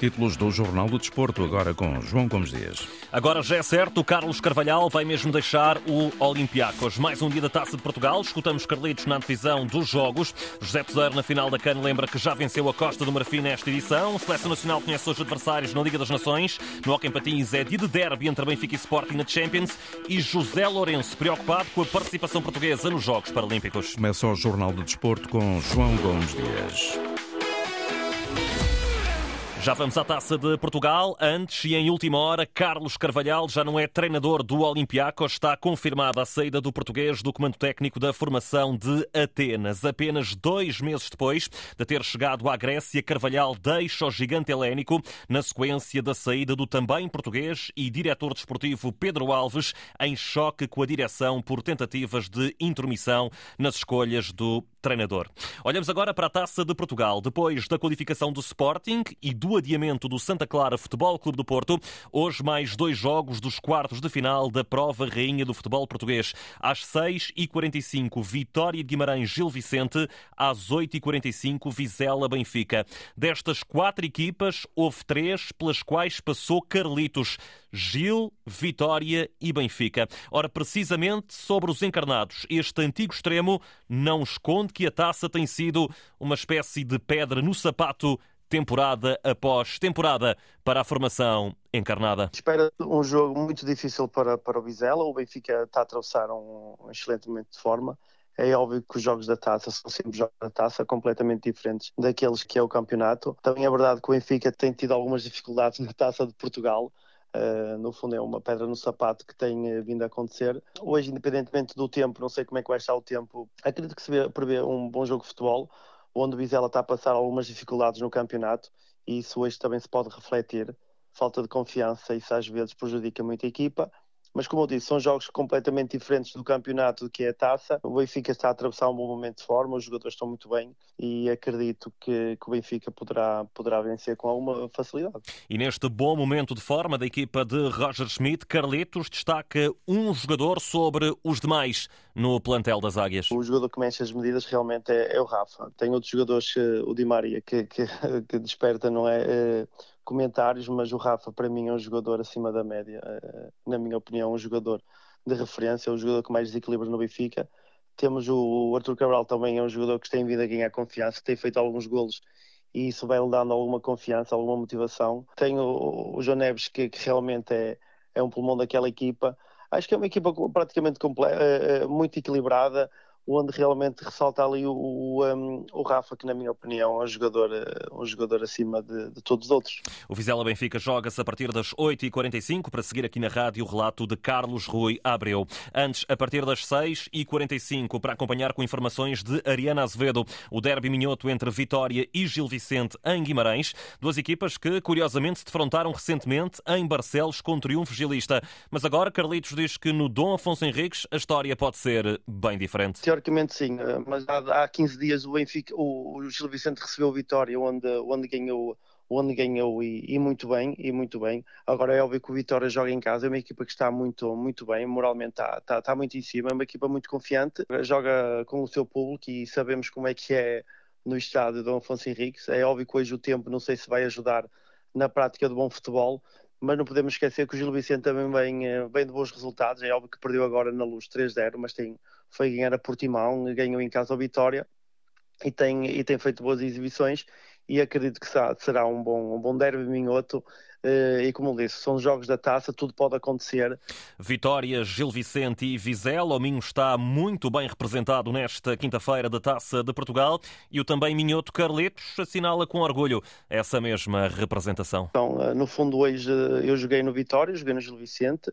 Títulos do Jornal do Desporto, agora com João Gomes Dias. Agora já é certo, o Carlos Carvalhal vai mesmo deixar o Olympiacos. Mais um dia da Taça de Portugal, escutamos Carlitos na antevisão dos jogos. José Peseiro na final da CAN lembra que já venceu a Costa do Marfim nesta edição. A Seleção Nacional conhece os adversários na Liga das Nações. No Hockey Patins é dia de derby entre Benfica e Sporting na Champions. E José Lourenço preocupado com a participação portuguesa nos Jogos Paralímpicos. Começa o Jornal do Desporto com João Gomes Dias. Já vamos à taça de Portugal. Antes e em última hora, Carlos Carvalhal já não é treinador do Olympiacos. Está confirmada a saída do português do comando técnico da formação de Atenas. Apenas dois meses depois de ter chegado à Grécia, Carvalhal deixa o gigante helénico na sequência da saída do também português e diretor desportivo Pedro Alves, em choque com a direção por tentativas de intromissão nas escolhas do treinador. Olhamos agora para a taça de Portugal. Depois da qualificação do Sporting e do adiamento do Santa Clara Futebol Clube do Porto, hoje mais dois jogos dos quartos de final da prova Rainha do Futebol Português. Às 6h45, Vitória de Guimarães Gil Vicente, às 8h45, Vizela Benfica. Destas quatro equipas, houve três pelas quais passou Carlitos. Gil, Vitória e Benfica. Ora, precisamente sobre os encarnados, este antigo extremo não esconde que a taça tem sido uma espécie de pedra no sapato temporada após temporada para a formação encarnada. Espera um jogo muito difícil para, para o Vizela. O Benfica está a atravessar um excelente momento de forma. É óbvio que os jogos da taça são sempre jogos da taça, completamente diferentes daqueles que é o campeonato. Também é verdade que o Benfica tem tido algumas dificuldades na taça de Portugal. Uh, no fundo é uma pedra no sapato que tem uh, vindo a acontecer. Hoje, independentemente do tempo, não sei como é que vai estar o tempo, acredito que se vê, prevê um bom jogo de futebol onde o Vizela está a passar algumas dificuldades no campeonato e isso hoje também se pode refletir. Falta de confiança, isso às vezes prejudica muito a equipa. Mas como eu disse, são jogos completamente diferentes do campeonato que é a taça. O Benfica está a atravessar um bom momento de forma, os jogadores estão muito bem e acredito que, que o Benfica poderá, poderá vencer com alguma facilidade. E neste bom momento de forma da equipa de Roger Schmidt, Carlitos destaca um jogador sobre os demais no plantel das Águias. O jogador que mexe as medidas realmente é, é o Rafa. Tem outros jogadores, o Di Maria, que, que, que desperta, não é? é comentários, mas o Rafa para mim é um jogador acima da média. Eh, na minha opinião, um jogador de referência, é o jogador que mais desequilibra no Benfica. Temos o Arthur Cabral também, é um jogador que tem vindo a ganhar confiança, tem feito alguns golos e isso vai-lhe dando alguma confiança, alguma motivação. Tem o, o João Neves, que, que realmente é, é um pulmão daquela equipa. Acho que é uma equipa praticamente eh, eh, muito equilibrada onde realmente ressalta ali o, o, um, o, Rafa, que na minha opinião é um jogador, eh, um jogador acima de, de todos os outros. O Vizela Benfica joga-se a partir das 8h45 para seguir aqui na rádio o relato de Carlos Rui Abreu. Antes, a partir das 6h45 para acompanhar com informações de Ariana Azevedo, o derby minhoto entre Vitória e Gil Vicente em Guimarães, duas equipas que curiosamente se defrontaram recentemente em Barcelos com triunfo gilista. Mas agora Carlitos diz que no Dom Afonso Henriques a história pode ser bem diferente teoricamente sim, eh, mas há, há 15 dias o Benfica, o, o Gil Vicente recebeu vitória onde, onde ganhou onde ganhou e, e, muito bem, e muito bem. Agora é óbvio que o Vitória joga em casa, é uma equipa que está muito, muito bem, moralmente está, está, está muito em cima, é uma equipa muito confiante, joga com o seu público e sabemos como é que é no estádio Dom Afonso Henriques. É óbvio que hoje o tempo não sei se vai ajudar na prática do bom futebol, mas não podemos esquecer que o Gil Vicente também vem, eh, vem de bons resultados. É óbvio que perdeu agora na luz 3-0, mas tem, foi ganhar a Portimão, ganhou em casa a Vitória e tem, e tem feito boas exibições. E acredito que será um bom, um bom derby minhoto Uh, e como disse, são jogos da taça, tudo pode acontecer. Vitória, Gil Vicente e Vizela. O Minho está muito bem representado nesta quinta-feira da Taça de Portugal e o também Minhoto Carletos assinala com orgulho essa mesma representação. Então, uh, no fundo, hoje uh, eu joguei no Vitória, joguei no Gil Vicente,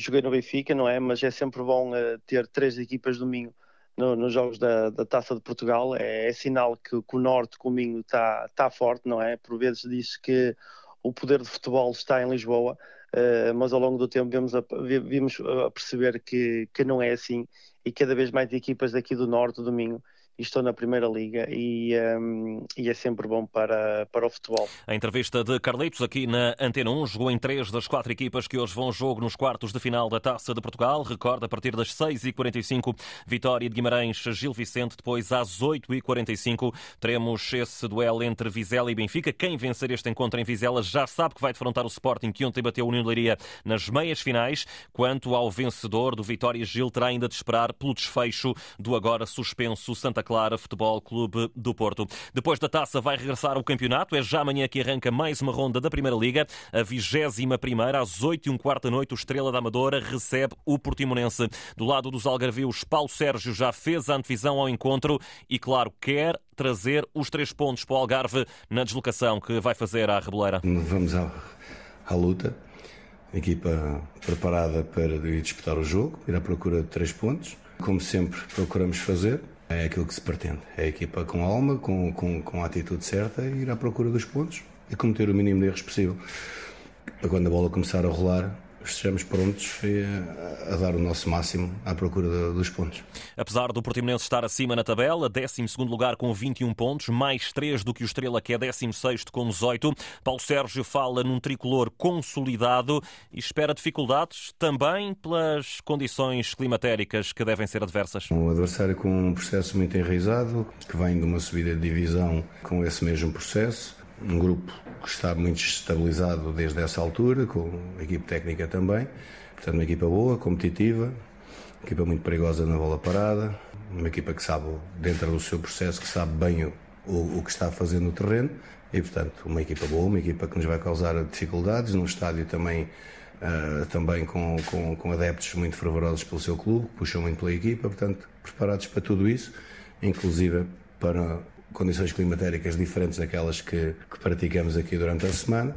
joguei no Benfica, não é? Mas é sempre bom ter três equipas do Minho nos no jogos da, da, Taça de Portugal. É, é sinal que, que, o Norte, com o Minho, está tá forte, não é? Por vezes diz que o poder de futebol está em Lisboa, uh, mas ao longo do tempo vimos a, vimos a perceber que, que não é assim e cada vez mais equipas daqui do Norte, do Minho, estou na Primeira Liga e, um, e, é sempre bom para, para o futebol. A entrevista de Carlitos aqui na Antena 1 jogou em três das quatro equipas que hoje vão jogo nos quartos de final da Taça de Portugal. Recorda, a partir das 6h45, Vitória de Guimarães, Gil Vicente. Depois, às 8h45, teremos esse duelo entre Vizela e Benfica. Quem vencer este encontro em Vizela já sabe que vai defrontar o Sporting, que ontem bateu o União de Leiria nas meias finais. Quanto ao vencedor do Vitória Gil, terá ainda de esperar pelo desfecho do agora suspenso Santa Clara Futebol Clube do Porto. Depois da taça vai regressar o campeonato. É já amanhã que arranca mais uma ronda da Primeira Liga. A 21 primeira, às 8 e um quarto da noite, o Estrela da Amadora recebe o Portimonense. Do lado dos Algarvios, Paulo Sérgio já fez a antevisão ao encontro e, claro, quer trazer os três pontos para o Algarve na deslocação que vai fazer à Reboleira. Vamos à, à luta. equipa preparada para ir disputar o jogo, ir à procura de três pontos. Como sempre procuramos fazer, é aquilo que se pretende. É a equipa com alma, com, com, com a atitude certa, ir à procura dos pontos e cometer o mínimo de erros possível. Quando a bola começar a rolar, estejamos prontos a, a, dar o nosso máximo à procura dos pontos. Apesar do Portimonense estar acima na tabela, 12 lugar com 21 pontos, mais 3 do que o Estrela, que é 16 com 18, Paulo Sérgio fala num tricolor consolidado e espera dificuldades também pelas condições climatéricas que devem ser adversas. Um adversário com um processo muito enraizado, que vem de uma subida de divisão com esse mesmo processo, um grupo que está muito estabilizado desde essa altura, com a equipe técnica também. Portanto, uma equipa boa, competitiva, uma equipa muito perigosa na bola parada, uma equipa que sabe, dentro do seu processo, que sabe bem o, o, o que está a fazer no terreno e, portanto, uma equipa boa, uma equipa que nos vai causar dificuldades, num estádio também, uh, também com, com, com, adeptos muito fervorosos pelo seu clube, puxam muito pela equipa, portanto, preparados para tudo isso, inclusive para condições climatéricas diferentes daquelas que, que praticamos aqui durante a semana,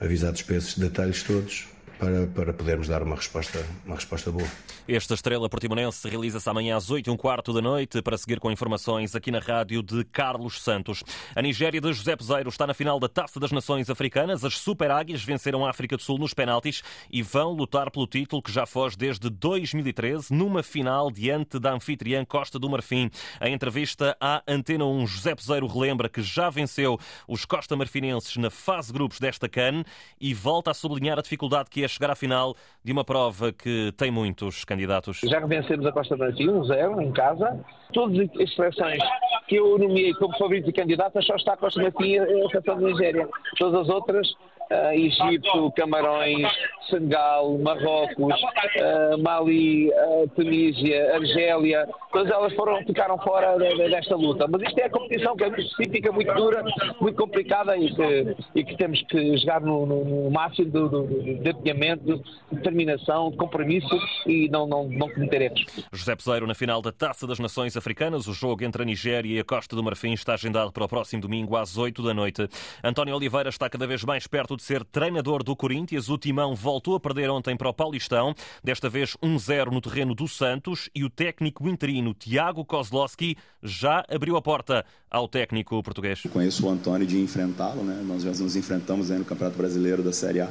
avisados para esses detalhes todos, para, para podermos dar uma resposta, uma resposta boa. Esta estrela portimonense realiza-se amanhã às 8 e um quarto da noite para seguir com informações aqui na rádio de Carlos Santos. A Nigéria de José Peseiro está na final da Taça das Nações Africanas. As Super Águias venceram a África do Sul nos penaltis e vão lutar pelo título que já foge desde 2013 numa final diante da anfitriã Costa do Marfim. A entrevista à Antena 1, José Peseiro relembra que já venceu os Costa Marfinenses na fase grupos desta CAN e volta a sublinhar a dificuldade que é chegar à final de uma prova que tem muitos candidatos. Já vencemos a Costa do Marfim, 1-0 em casa. Todas as seleções que eu nomeei como favorito e candidatas só está a Costa Marfim e a seleção da Nigéria. Todas as outras uh, Egito, Camarões, Senegal, Marrocos, uh, Mali, uh, Tunísia, Argélia, todas elas foram, ficaram fora desta luta. Mas isto é a competição que é muito específica, muito dura, muito complicada e que, e que temos que jogar no, no máximo do, do, de empenhamento, de determinação, de compromisso e não, não, não cometer erros. José Peseiro na final da Taça das Nações Africanas. O jogo entre a Nigéria e a Costa do Marfim está agendado para o próximo domingo às 8 da noite. António Oliveira está cada vez mais perto de ser treinador do Corinthians. O Timão voltou a perder ontem para o Paulistão, desta vez 1-0 no terreno do Santos e o técnico interino Tiago Kozlowski já abriu a porta ao técnico português. Conheço o Antônio de enfrentá-lo, né? nós já nos enfrentamos aí no Campeonato Brasileiro da Série A.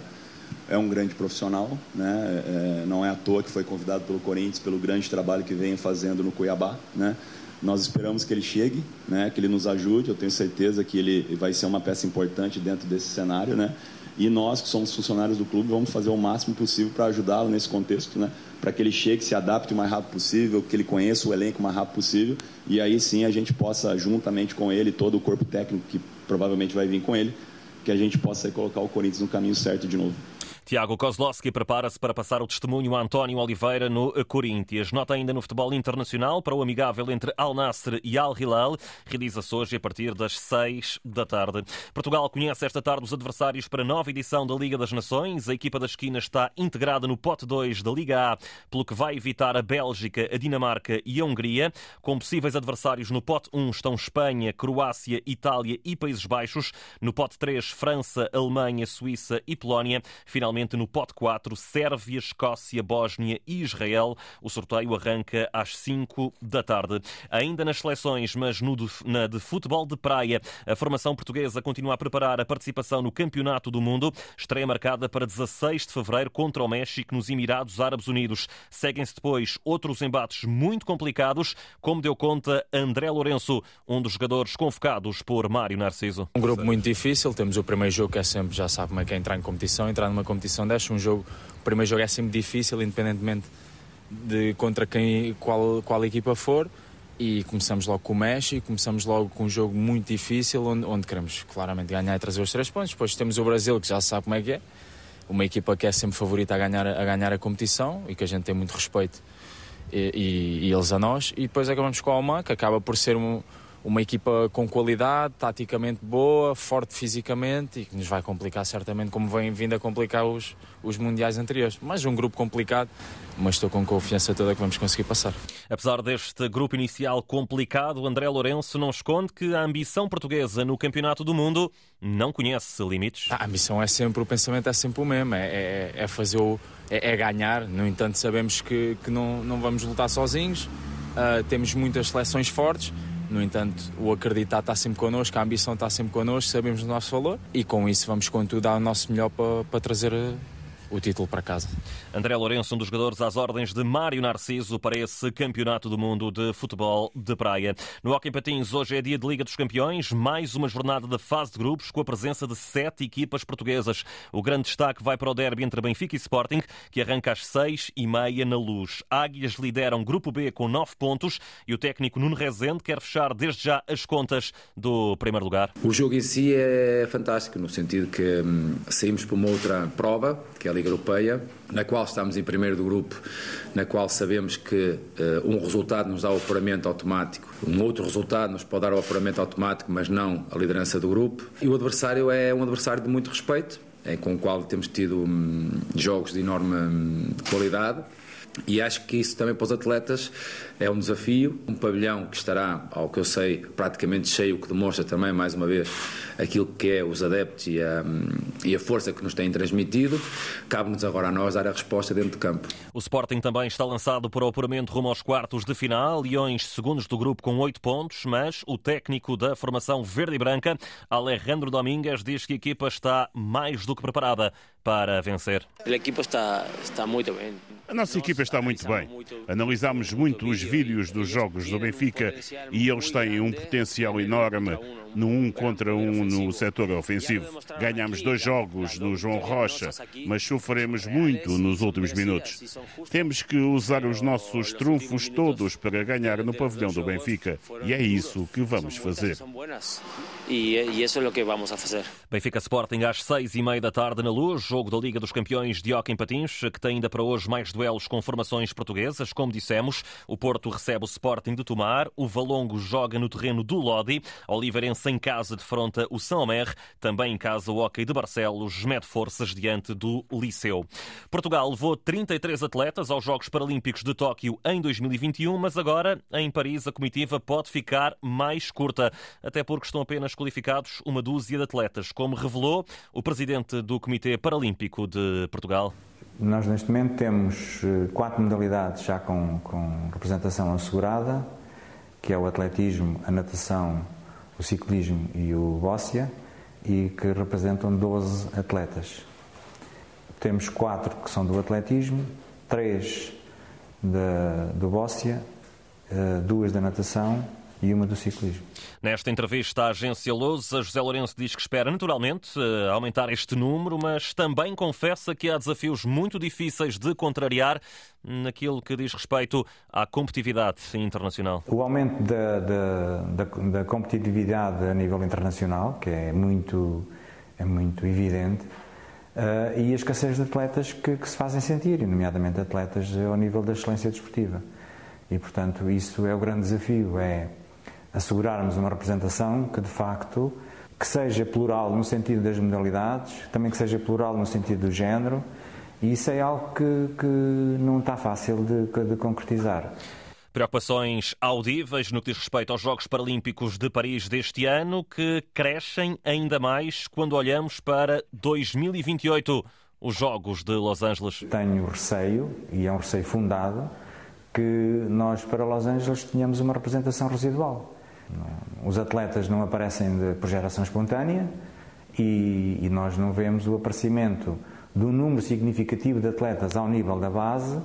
É um grande profissional, né? É, não é à toa que foi convidado pelo Corinthians pelo grande trabalho que vem fazendo no Cuiabá, né? Nós esperamos que ele chegue, né, que ele nos ajude. Eu tenho certeza que ele vai ser uma peça importante dentro desse cenário, né? E nós, que somos funcionários do clube, vamos fazer o máximo possível para ajudá-lo nesse contexto, né? para que ele chegue, se adapte o mais rápido possível, que ele conheça o elenco o mais rápido possível, e aí sim a gente possa, juntamente com ele, todo o corpo técnico que provavelmente vai vir com ele, que a gente possa colocar o Corinthians no caminho certo de novo. Tiago Kozlowski prepara-se para passar o testemunho a António Oliveira no Corinthians. Nota ainda no futebol internacional para o amigável entre Al Nasser e Al Hilal. Realiza-se hoje a partir das 6 da tarde. Portugal conhece esta tarde os adversários para a nova edição da Liga das Nações. A equipa da esquina está integrada no pote 2 da Liga A, pelo que vai evitar a Bélgica, a Dinamarca e a Hungria. Com possíveis adversários no pote 1 estão Espanha, Croácia, Itália e Países Baixos. No pote 3, França, Alemanha, Suíça e Polónia. Finalmente, no pote 4, Sérvia, Escócia, Bósnia e Israel. O sorteio arranca às 5 da tarde. Ainda nas seleções, mas no de, na de futebol de praia, a formação portuguesa continua a preparar a participação no Campeonato do Mundo. Estreia marcada para 16 de fevereiro contra o México nos Emirados Árabes Unidos. Seguem-se depois outros embates muito complicados, como deu conta André Lourenço, um dos jogadores convocados por Mário Narciso. Um grupo muito difícil, temos o primeiro jogo que é sempre, já sabe como é que é entrar em competição, entrar numa competição desta, um jogo, o primeiro jogo é sempre difícil, independentemente de contra quem, qual, qual equipa for, e começamos logo com o México, começamos logo com um jogo muito difícil, onde, onde queremos claramente ganhar e trazer os três pontos, depois temos o Brasil, que já sabe como é que é, uma equipa que é sempre favorita a ganhar, a ganhar a competição e que a gente tem muito respeito e, e, e eles a nós. E depois acabamos com a Alman, que acaba por ser um, uma equipa com qualidade, taticamente boa, forte fisicamente e que nos vai complicar certamente, como vem vindo a complicar os, os mundiais anteriores. Mais um grupo complicado, mas estou com confiança toda que vamos conseguir passar. Apesar deste grupo inicial complicado, André Lourenço não esconde que a ambição portuguesa no Campeonato do Mundo não conhece limites. A ambição é sempre, o pensamento é sempre o mesmo, é, é, é fazer o. É, é, ganhar. No entanto, sabemos que, que não, não vamos lutar sozinhos, uh, temos muitas seleções fortes no entanto, o acreditar está sempre connosco, a ambição está sempre connosco, sabemos o nosso valor e com isso vamos, contudo, dar o nosso melhor para, para trazer o título para casa. André Lourenço, um dos jogadores às ordens de Mário Narciso para esse Campeonato do Mundo de Futebol de Praia. No Hockey Patins, hoje é dia de Liga dos Campeões, mais uma jornada da fase de grupos com a presença de sete equipas portuguesas. O grande destaque vai para o derby entre Benfica e Sporting, que arranca às seis e meia na luz. Águias lideram Grupo B com nove pontos e o técnico Nuno Rezende quer fechar desde já as contas do primeiro lugar. O jogo em si é fantástico, no sentido que hum, saímos para uma outra prova, que é a Liga Europeia, na qual estamos em primeiro do grupo, na qual sabemos que uh, um resultado nos dá o apuramento automático, um outro resultado nos pode dar o apuramento automático, mas não a liderança do grupo. E o adversário é um adversário de muito respeito, com o qual temos tido um, jogos de enorme um, qualidade. E acho que isso também para os atletas é um desafio. Um pavilhão que estará, ao que eu sei, praticamente cheio, o que demonstra também, mais uma vez, aquilo que é os adeptos e a, e a força que nos têm transmitido. Cabe-nos agora a nós dar a resposta dentro de campo. O Sporting também está lançado para o apuramento rumo aos quartos de final. Leões, segundos do grupo, com oito pontos, mas o técnico da formação verde e branca, Alejandro Domingues, diz que a equipa está mais do que preparada para vencer. A equipa está, está muito bem. A nossa equipa está muito bem. Analisamos muito os vídeos dos jogos do Benfica e eles têm um potencial enorme no um contra um no setor ofensivo. Ganhamos dois jogos no João Rocha, mas sofremos muito nos últimos minutos. Temos que usar os nossos trunfos todos para ganhar no pavilhão do Benfica e é isso que vamos fazer. E isso é o que vamos fazer. Benfica Sporting às seis e meia da tarde na Luz, jogo da Liga dos Campeões de Hockey em Patins, que tem ainda para hoje mais duelos com formações portuguesas. Como dissemos, o Porto recebe o Sporting de Tomar, o Valongo joga no terreno do Lodi, Oliveirense em casa defronta o São Omer, também em casa o Hockey de Barcelos mede forças diante do Liceu. Portugal levou 33 atletas aos Jogos Paralímpicos de Tóquio em 2021, mas agora em Paris a comitiva pode ficar mais curta, até porque estão apenas qualificados uma dúzia de atletas, como revelou o presidente do Comitê Paralímpico de Portugal. Nós, neste momento, temos eh, quatro modalidades já com, com representação assegurada, que é o atletismo, a natação, o ciclismo e o bóssia, e que representam 12 atletas. Temos quatro que são do atletismo, três da, do bóssia, eh, duas da natação e uma do ciclismo. Nesta entrevista à agência Lousa, José Lourenço diz que espera naturalmente eh, aumentar este número, mas também confessa que há desafios muito difíceis de contrariar naquilo que diz respeito à competitividade internacional. O aumento da, da, da, da competitividade a nível internacional, que é muito, é muito evidente, uh, e a escassez de atletas que, que se fazem sentir, nomeadamente atletas ao nível da excelência desportiva. E, portanto, isso é o grande desafio, é assegurarmos uma representação que de facto que seja plural no sentido das modalidades, também que seja plural no sentido do género, e isso é algo que, que não está fácil de, de concretizar. Preocupações audíveis no que diz respeito aos Jogos Paralímpicos de Paris deste ano, que crescem ainda mais quando olhamos para 2028 os Jogos de Los Angeles. Tenho receio, e é um receio fundado, que nós para Los Angeles tenhamos uma representação residual. Os atletas não aparecem de, por geração espontânea e, e nós não vemos o aparecimento de um número significativo de atletas ao nível da base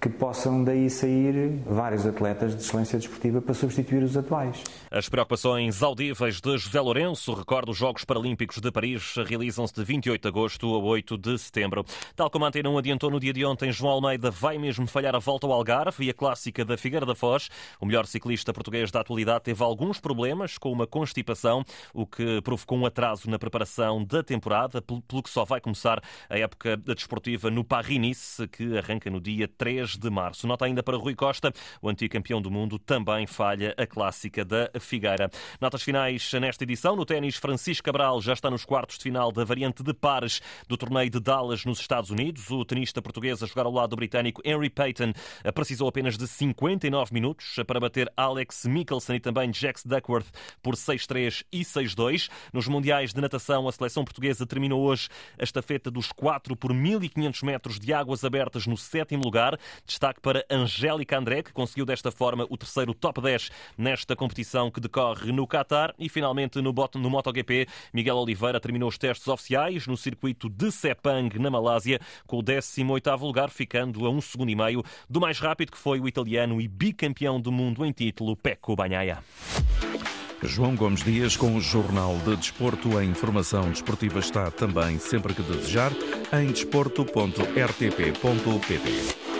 que possam daí sair vários atletas de excelência desportiva para substituir os atuais. As preocupações audíveis de José Lourenço, recordo, os Jogos Paralímpicos de Paris realizam-se de 28 de agosto a 8 de setembro. Tal como a Antena 1 adiantou no dia de ontem, João Almeida vai mesmo falhar a volta ao Algarve e a clássica da Figueira da Foz. O melhor ciclista português da atualidade teve alguns problemas com uma constipação, o que provocou um atraso na preparação da temporada, pelo que só vai começar a época desportiva no Paris-Nice, que arranca no dia 3 de março. Nota ainda para Rui Costa, o antigo campeão do mundo, também falha a clássica da Figueira. Notas finais nesta edição. No ténis, Francisco Cabral já está nos quartos de final da variante de pares do torneio de Dallas nos Estados Unidos. O tenista português a jogar ao lado do britânico Henry Payton precisou apenas de 59 minutos para bater Alex Michelson e também Jax Duckworth por 6-3 e 6-2. Nos Mundiais de Natação, a seleção portuguesa terminou hoje a estafeta dos 4 por 1500 metros de águas abertas no sétimo lugar. Destaque para Angélica André, que conseguiu desta forma o terceiro top 10 nesta competição que decorre no Qatar. E finalmente no, no MotoGP, Miguel Oliveira terminou os testes oficiais no circuito de Sepang, na Malásia, com o 18º lugar, ficando a um segundo e meio do mais rápido que foi o italiano e bicampeão do mundo em título, Pecco Bagnaia. João Gomes Dias com o Jornal de Desporto. A informação desportiva está também, sempre que desejar, em desporto.rtp.pt.